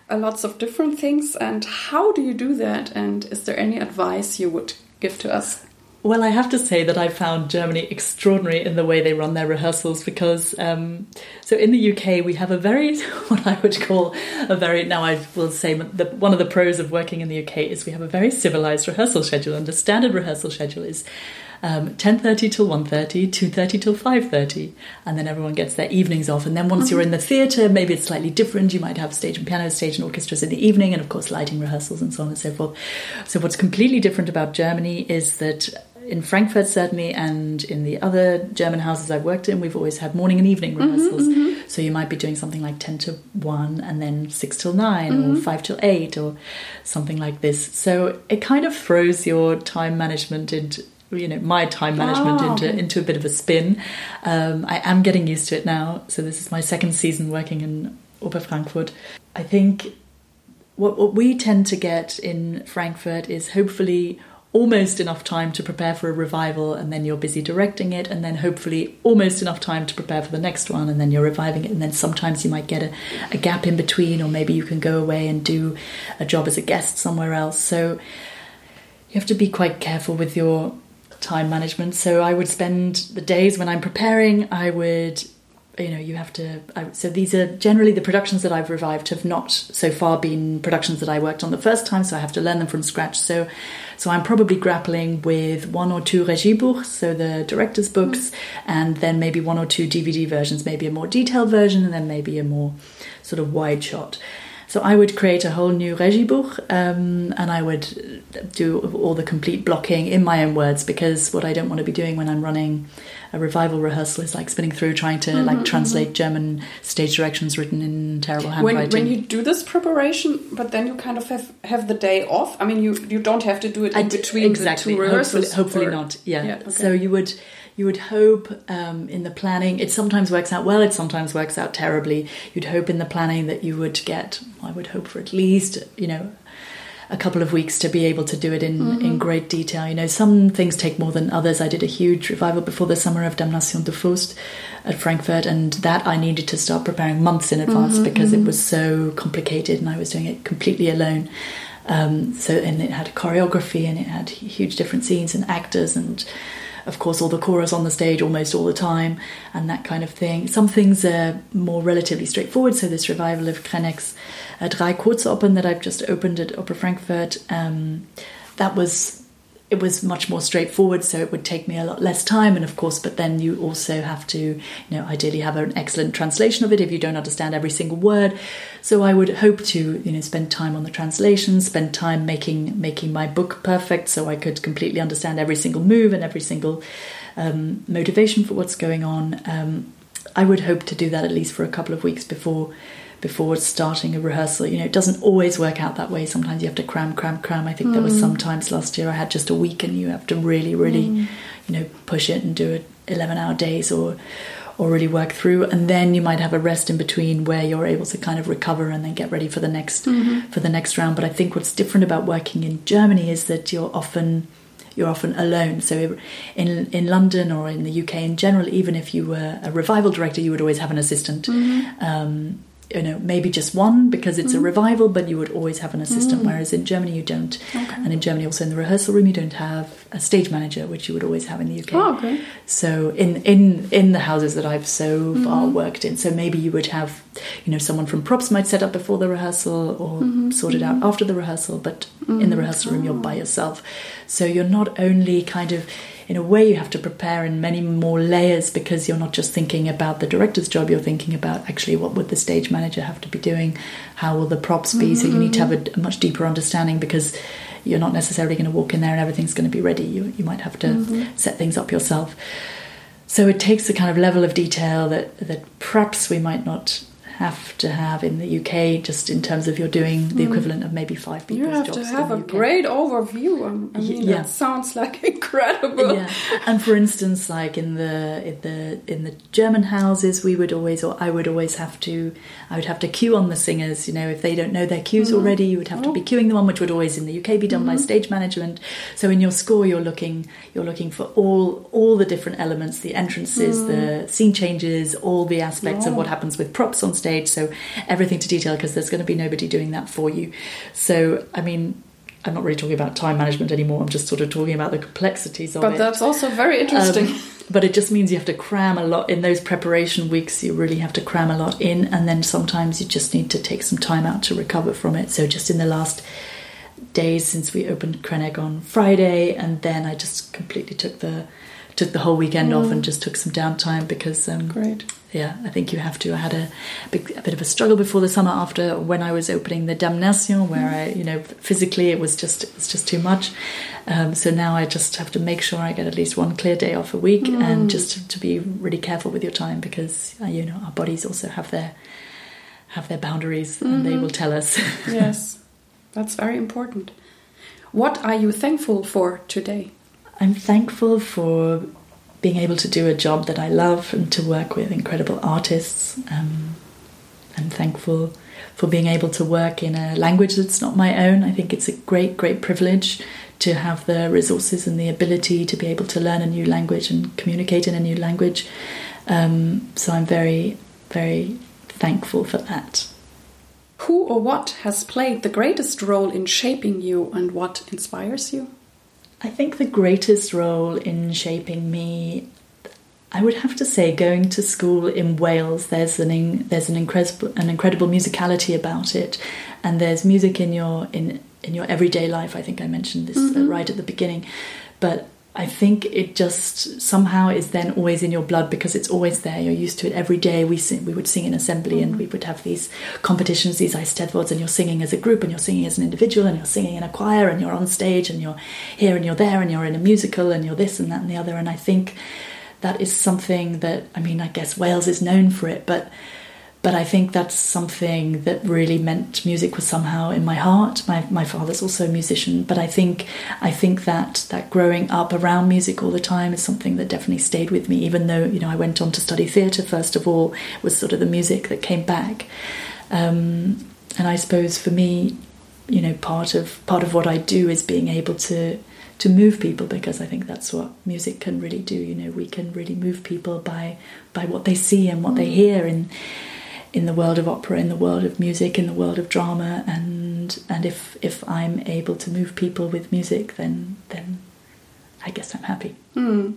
uh, lots of different things. And how do you do that? And is there any advice you would give to us? Well, I have to say that I found Germany extraordinary in the way they run their rehearsals because, um, so in the UK, we have a very, what I would call a very, now I will say the, one of the pros of working in the UK is we have a very civilized rehearsal schedule, and the standard rehearsal schedule is um, 10.30 till 1.30, 2.30 till 5.30, and then everyone gets their evenings off. And then once you're in the theatre, maybe it's slightly different. You might have stage and piano, stage and orchestras in the evening, and of course lighting rehearsals and so on and so forth. So what's completely different about Germany is that in Frankfurt certainly and in the other German houses I've worked in, we've always had morning and evening mm-hmm, rehearsals. Mm-hmm. So you might be doing something like 10 to 1 and then 6 till 9 or mm-hmm. 5 till 8 or something like this. So it kind of throws your time management into you know my time management Ah, into into a bit of a spin. Um, I am getting used to it now. So this is my second season working in Oper Frankfurt. I think what, what we tend to get in Frankfurt is hopefully almost enough time to prepare for a revival and then you're busy directing it and then hopefully almost enough time to prepare for the next one and then you're reviving it and then sometimes you might get a, a gap in between or maybe you can go away and do a job as a guest somewhere else so you have to be quite careful with your time management. So i would spend the days when i'm preparing i would you know you have to I, so these are generally the productions that i've revived have not so far been productions that i worked on the first time so i have to learn them from scratch. So so i'm probably grappling with one or two regiebuchs so the director's hmm. books and then maybe one or two dvd versions maybe a more detailed version and then maybe a more sort of wide shot so I would create a whole new Regiebuch um, and I would do all the complete blocking in my own words because what I don't want to be doing when I'm running a revival rehearsal is like spinning through trying to like translate German stage directions written in terrible handwriting. when you do this preparation, but then you kind of have, have the day off. I mean, you you don't have to do it in d- between exactly. the two hopefully, rehearsals. hopefully or- not. Yeah. Yeah, okay. So you would you would hope um, in the planning. It sometimes works out well. It sometimes works out terribly. You'd hope in the planning that you would get. I would hope for at least you know a couple of weeks to be able to do it in Mm-hmm. in great detail. You know, some things take more than others. I did a huge revival before the summer of Damnation de Faust at Frankfurt, and that I needed to start preparing months in advance Mm-hmm, because it was so complicated, and I was doing it completely alone. Um, so, and it had choreography, and it had huge different scenes and actors, and of course all the chorus on the stage almost all the time, and that kind of thing. Some things are more relatively straightforward. So this revival of Krenek's uh, Drei Kurzopern that I've just opened at Opera Frankfurt, um, that was it was much more straightforward so it would take me a lot less time and of course but then you also have to you know ideally have an excellent translation of it if you don't understand every single word. So i would hope to you know spend time on the translation spend time making making my book perfect so i could completely understand every single move and every single um, motivation for what's going on. Um, i would hope to do that at least for a couple of weeks before before starting a rehearsal. You know, it doesn't always work out that way. Sometimes you have to cram, cram, cram. I think there was some times last year I had just a week, and you have to really, really, you know, push it and do it eleven-hour days or or really work through. And then you might have a rest in between where you're able to kind of recover and then get ready for the next for the next round. But I think what's different about working in Germany is that you're often you're often alone. So in in London or in the UK in general, even if you were a revival director, you would always have an assistant. Mm-hmm. Um, you know, maybe just one because it's a revival, but you would always have an assistant. Whereas in Germany, you don't. Mm. Okay. And in Germany, also in the rehearsal room, you don't have a stage manager, which you would always have in the UK. Oh, okay. So in in in the houses that I've so far Mm-hmm. worked in, so maybe you would have, you know, someone from props might set up before the rehearsal or Mm-hmm. sort it out after the rehearsal, but in the rehearsal room you're by yourself. So you're not only kind of in a way you have to prepare in many more layers because you're not just thinking about the director's job you're thinking about actually what would the stage manager have to be doing how will the props be? So you need to have a, a much deeper understanding because you're not necessarily going to walk in there and everything's going to be ready. You, you might have to mm-hmm. set things up yourself. So it takes a kind of level of detail that that perhaps we might not have to have in the UK just in terms of you're doing the mm. equivalent of maybe five people. You have jobs to have a UK. great overview. I mean, Yeah. that sounds like incredible. yeah and for instance like in the in the in the german houses we would always or i would always have to i would have to cue on the singers you know if they don't know their cues mm-hmm. already you would have to be mm-hmm. cueing them on which would always in the uk be done by mm-hmm. stage management so in your score you're looking you're looking for all all the different elements the entrances the mm. scene changes all the aspects of what happens with props on stage so everything to detail because there's going to be nobody doing that for you so i mean I'm not really talking about time management anymore. I'm just sort of talking about the complexities of But it. But that's also very interesting. Um, but it just means you have to cram a lot in those preparation weeks. You really have to cram a lot in, and then sometimes you just need to take some time out to recover from it. So just in the last days since we opened Krenek on Friday, and then I just completely took the took the whole weekend off and just took some downtime because um, Great. yeah, I think you have to. I had a, big, a bit of a struggle before the summer after when I was opening the Damnation, where I, you know, physically it was just it was just too much. Um, so now I just have to make sure I get at least one clear day off a week, and just to, to be really careful with your time because uh, you know our bodies also have their have their boundaries, and they will tell us. yes, that's very important. What are you thankful for today? I'm thankful for being able to do a job that I love and to work with incredible artists. Um, I'm thankful for being able to work in a language that's not my own. I think it's a great, great privilege to have the resources and the ability to be able to learn a new language and communicate in a new language. Um, so I'm very, very thankful for that. Who or what has played the greatest role in shaping you and what inspires you? I think the greatest role in shaping me, I would have to say, going to school in Wales. There's an in, there's an incredible an incredible musicality about it, and there's music in your in in your everyday life. I think I mentioned this uh, right at the beginning, but I think it just somehow is then always in your blood because it's always there. You're used to it every day. We sing, we would sing in assembly, and we would have these competitions, these Eisteddfods, and you're singing as a group, and you're singing as an individual, and you're singing in a choir, and you're on stage, and you're here, and you're there, and you're in a musical, and you're this and that and the other. And I think that is something that I mean, I guess Wales is known for it, but but I think that's something that really meant music was somehow in my heart. My my father's also a musician, but I think I think that that growing up around music all the time is something that definitely stayed with me. Even though you know I went on to study theatre first of all, was sort of the music that came back. Um, and I suppose for me, you know, part of part of what I do is being able to to move people because I think that's what music can really do. You know, we can really move people by by what they see and what they hear in in the world of opera, in the world of music, in the world of drama, and and if if I'm able to move people with music, then then I guess I'm happy. Hmm.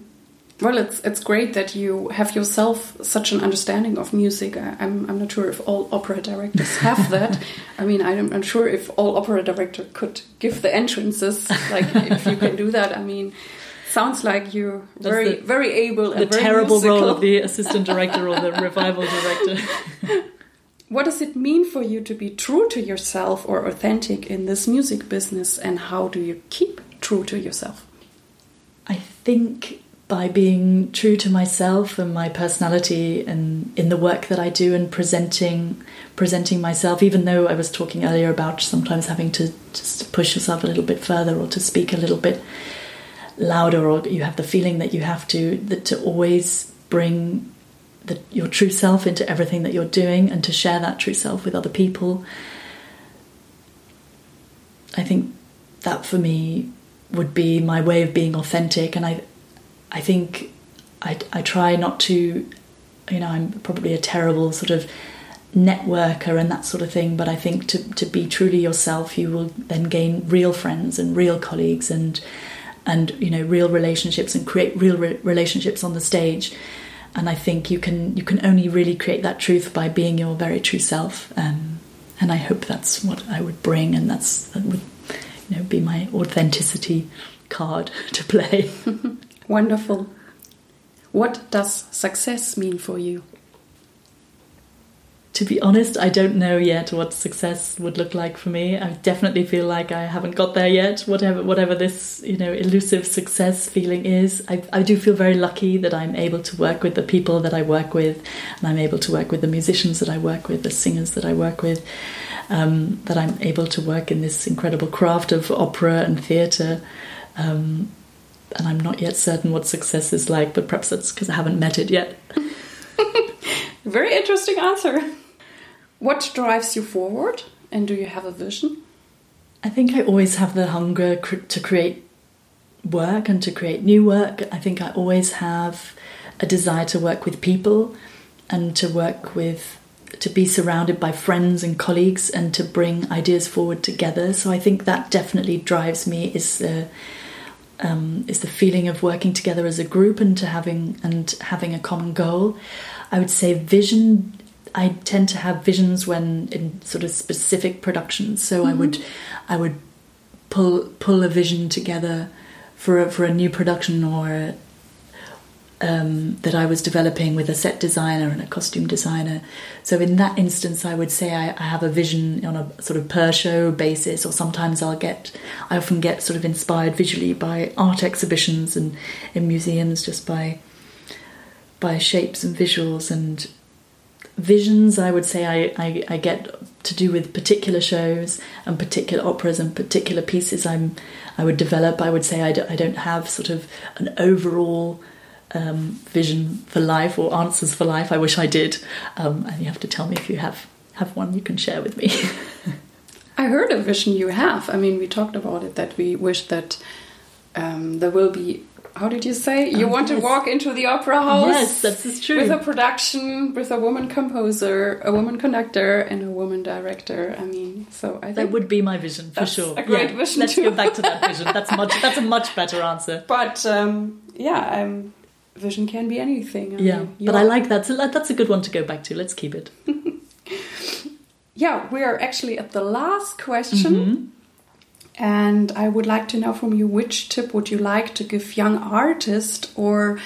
Well, it's it's great that you have yourself such an understanding of music. I, I'm I'm not sure if all opera directors have that. I mean, I'm I'm sure if all opera director could give the entrances, like if you can do that. I mean, sounds like you're That's very the- very able The and very terrible role of the assistant director or the revival director. What does it mean for you to be true to yourself or authentic in this music business, and how do you keep true to yourself? I think by being true to myself and my personality and in the work that I do and presenting presenting myself even though I was talking earlier about sometimes having to just push yourself a little bit further or to speak a little bit louder or you have the feeling that you have to that to always bring the, your true self into everything that you're doing and to share that true self with other people. I think that for me would be my way of being authentic, and I I think I, I try not to, you know, I'm probably a terrible sort of networker and that sort of thing, but I think to, to be truly yourself, you will then gain real friends and real colleagues and and you know real relationships and create real re- relationships on the stage. And I think you can you can only really create that truth by being your very true self. Um, and I hope that's what I would bring, and that's that would you know be my authenticity card to play. Wonderful. What does success mean for you? To be honest, I don't know yet what success would look like for me. I definitely feel like I haven't got there yet. Whatever, whatever this you know elusive success feeling is, I, I do feel very lucky that I'm able to work with the people that I work with, and I'm able to work with the musicians that I work with, the singers that I work with. Um, that I'm able to work in this incredible craft of opera and theatre. Um, and I'm not yet certain what success is like, but perhaps that's because I haven't met it yet. Very interesting answer. What drives you forward, and do you have a vision? I think I always have the hunger to create work and to create new work. I think I always have a desire to work with people and to work with to be surrounded by friends and colleagues and to bring ideas forward together. So I think that definitely drives me is the um, is the feeling of working together as a group and to having and having a common goal. I would say vision I tend to have visions when in sort of specific productions. So mm-hmm. I would I would pull pull a vision together for a, for a new production or um, that I was developing with a set designer and a costume designer. So in that instance, I would say I, I, have a vision on a sort of per show basis, or sometimes I'll get I often get sort of inspired visually by art exhibitions and in museums just by by shapes and visuals and visions i would say I, I, I, get to do with particular shows and particular operas and particular pieces i'm i would develop. I would say I, do, I don't have sort of an overall um, vision for life or answers for life. I wish i did. Um, and you have to tell me if you have have one you can share with me. I heard a vision you have. I mean we talked about it that we wish that um, there will be how did you say? You oh, want yes. to walk into the opera house yes that's true with a production with a woman composer a woman conductor and a woman director. I mean so i think that would be my vision for sure. a great yeah. vision let's too. go back to that vision. That's much that's a much better answer. But um, yeah um, vision can be anything. I yeah mean, but i like that. So that's a good one to go back to. Let's keep it. Yeah we are actually at the last question. Mm -hmm. And I would like to know from you which tip would you like to give young artists, or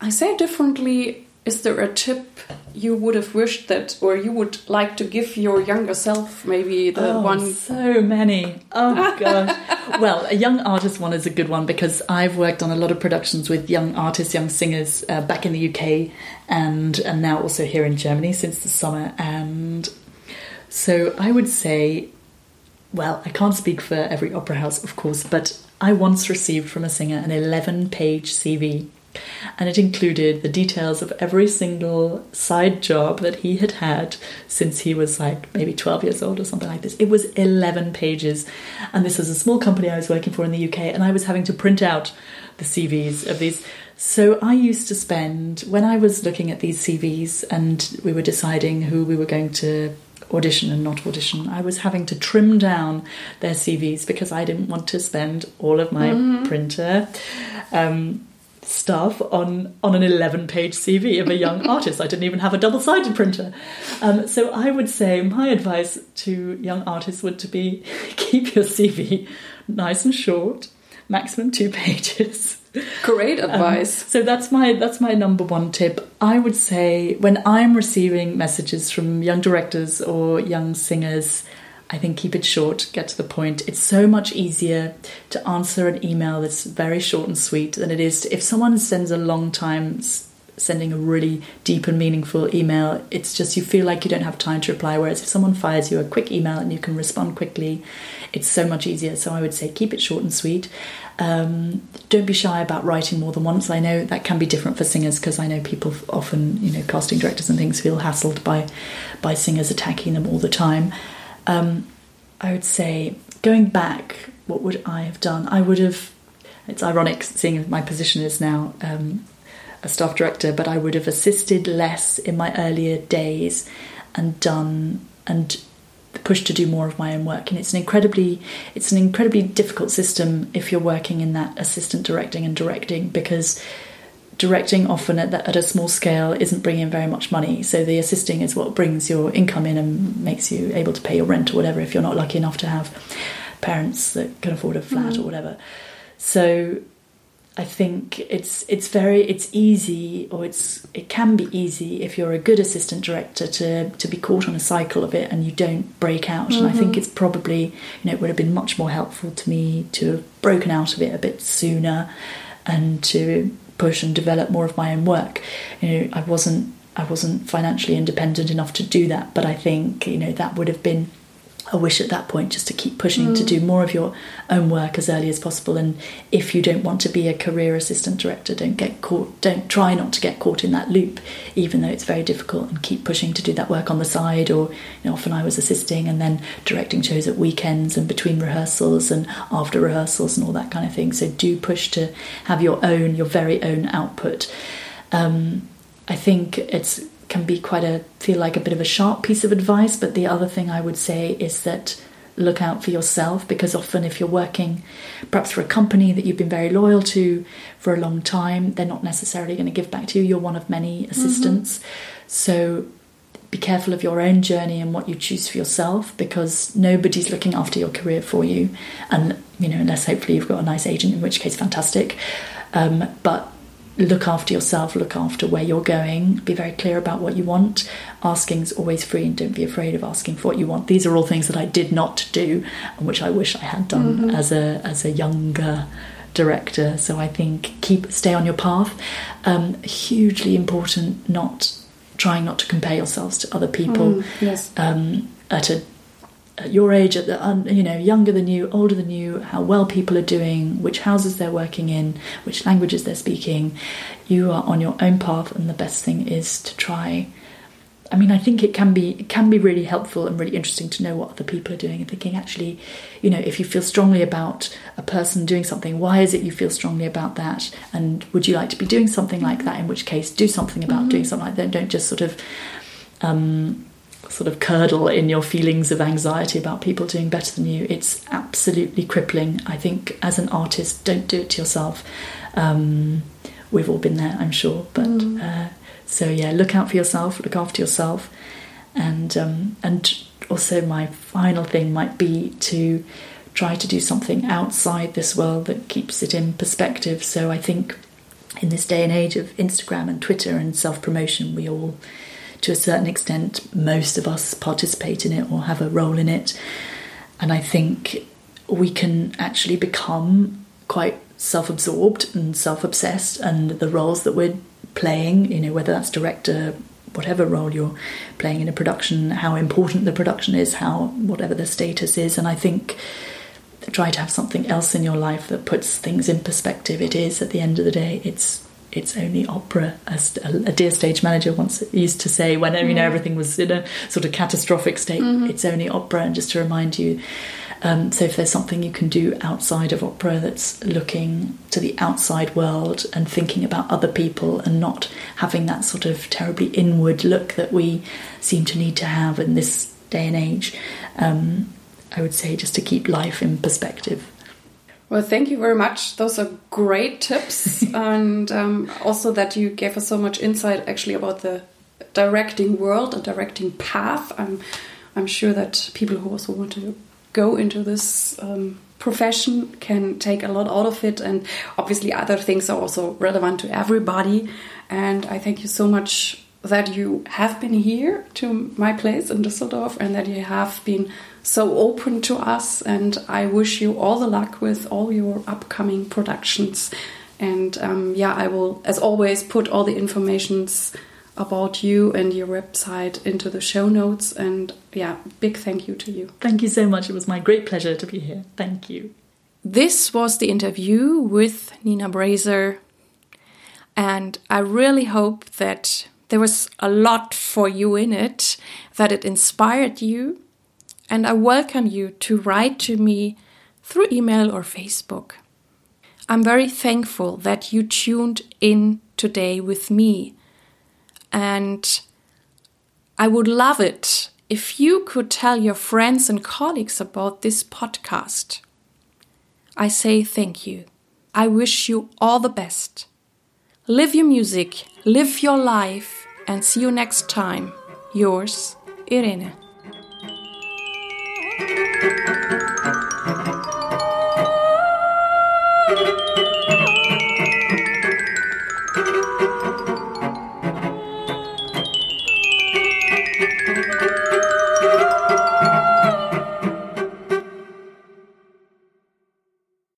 I say differently, is there a tip you would have wished that, or you would like to give your younger self, maybe the oh, one? So many. Oh, gosh. well, a young artist one is a good one because I've worked on a lot of productions with young artists, young singers uh, back in the UK and, and now also here in Germany since the summer. And so I would say well, I can't speak for every opera house, of course, but I once received from a singer an 11 page CV, and it included the details of every single side job that he had had since he was like maybe 12 years old or something like this. It was 11 pages, and this was a small company I was working for in the UK, and I was having to print out the CVs of these. So I used to spend, when I was looking at these CVs and we were deciding who we were going to audition and not audition. I was having to trim down their CVs because I didn't want to spend all of my mm-hmm. printer um, stuff on on an 11 page CV of a young artist. I didn't even have a double sided printer. Um, so I would say my advice to young artists would to be keep your CV nice and short, maximum two pages. Great um, advice. Um, so that's my that's my number one tip. I would say when I'm receiving messages from young directors or young singers, I think keep it short, get to the point. It's so much easier to answer an email that's very short and sweet than it is to, if someone sends a long time sending a really deep and meaningful email. It's just you feel like you don't have time to reply. Whereas if someone fires you a quick email and you can respond quickly, it's so much easier. So I would say keep it short and sweet. Um, don't be shy about writing more than once. I know that can be different for singers because I know people often, you know, casting directors and things feel hassled by by singers attacking them all the time. Um, I would say going back what would I have done? I would have. It's ironic seeing my position is now um, a staff director, but I would have assisted less in my earlier days and done and pushed to do more of my own work. And it's an incredibly it's an incredibly difficult system if you're working in that assistant directing and directing because directing often at, at a small scale isn't bringing very much money. So the assisting is what brings your income in and makes you able to pay your rent or whatever if you're not lucky enough to have parents that can afford a flat mm. or whatever. So I think it's it's very it's easy or it's it can be easy if you're a good assistant director to to be caught on a cycle of it and you don't break out. Mm-hmm. And I think mm-hmm. it's probably you know it would have been much more helpful to me to have broken out of it a bit sooner and to push and develop more of my own work. You know, I wasn't I wasn't financially independent enough to do that, but I think you know that would have been a wish at that point just to keep pushing mm. to do more of your own work as early as possible. And if you don't want to be a career assistant director don't get caught don't try not to get caught in that loop even though it's very difficult and keep pushing to do that work on the side. Or you know, often I was assisting and then directing shows at weekends and between rehearsals and after rehearsals and all that kind of thing. So do push to have your own your very own output. Um, I think it's can be quite a feel like a bit of a sharp piece of advice but the other thing i would say is that look out for yourself because often if you're working perhaps for a company that you've been very loyal to for a long time they're not necessarily going to give back to you you're one of many mm-hmm. assistants mm-hmm. so be careful of your own journey and what you choose for yourself because nobody's looking after your career for you and you know unless hopefully you've got a nice agent in which case fantastic um, but look after yourself, look after where you're going, be very clear about what you want. Asking is always free, and don't be afraid of asking for what you want. These are all things that I did not do, and which I wish I had done mm-hmm. as a as a younger director. So I think keep stay on your path. Um, hugely important, not trying not to compare yourselves to other people. Mm, yes. Um, at a at your age, at the you know younger than you, older than you, how well people are doing, which houses they're working in, which languages they're speaking. You are on your own path, and the best thing is to try. I mean, I think it can be it can be really helpful and really interesting to know what other people are doing and thinking actually, you know, if you feel strongly about a person doing something, why is it you feel strongly about that? And would you like to be doing something like that? In which case, do something about mm-hmm. doing something like that. Don't just sort of um, sort of curdle in your feelings of anxiety about people doing better than you. It's absolutely crippling. I think as an artist, don't do it to yourself. Um, we've all been there, I'm sure. But mm. uh, so yeah, look out for yourself, look after yourself, and um, and also my final thing might be to try to do something outside this world that keeps it in perspective. So I think in this day and age of Instagram and Twitter and self promotion, we all to a certain extent, most of us participate in it or have a role in it. And I think we can actually become quite self absorbed and self obsessed, and the roles that we're playing, you know, whether that's director, whatever role you're playing in a production, how important the production is, how whatever the status is. And I think try to have something else in your life that puts things in perspective. It is at the end of the day, it's it's only opera, as a, dear stage manager once used to say when you know mm. everything was in a sort of catastrophic state. Mm-hmm. It's only opera, and just to remind you. Um, so if there's something you can do outside of opera that's looking to the outside world and thinking about other people and not having that sort of terribly inward look that we seem to need to have in this day and age, um, I would say just to keep life in perspective. Well, thank you very much. Those are great tips, and um, also that you gave us so much insight actually about the directing world and directing path. I'm I'm sure that people who also want to go into this um, profession can take a lot out of it, and obviously other things are also relevant to everybody. And I thank you so much that you have been here to my place in Düsseldorf and that you have been so open to us. And I wish you all the luck with all your upcoming productions. And um, yeah, I will, as always, put all the informations about you and your website into the show notes. And yeah, big thank you to you. Thank you so much. It was my great pleasure to be here. Thank you. This was the interview with Nina Brazier. And I really hope that there was a lot for you in it, that it inspired you. And I welcome you to write to me through email or Facebook. I'm very thankful that you tuned in today with me. And I would love it if you could tell your friends and colleagues about this podcast. I say thank you. I wish you all the best. Live your music, live your life, and see you next time. Yours, Irene.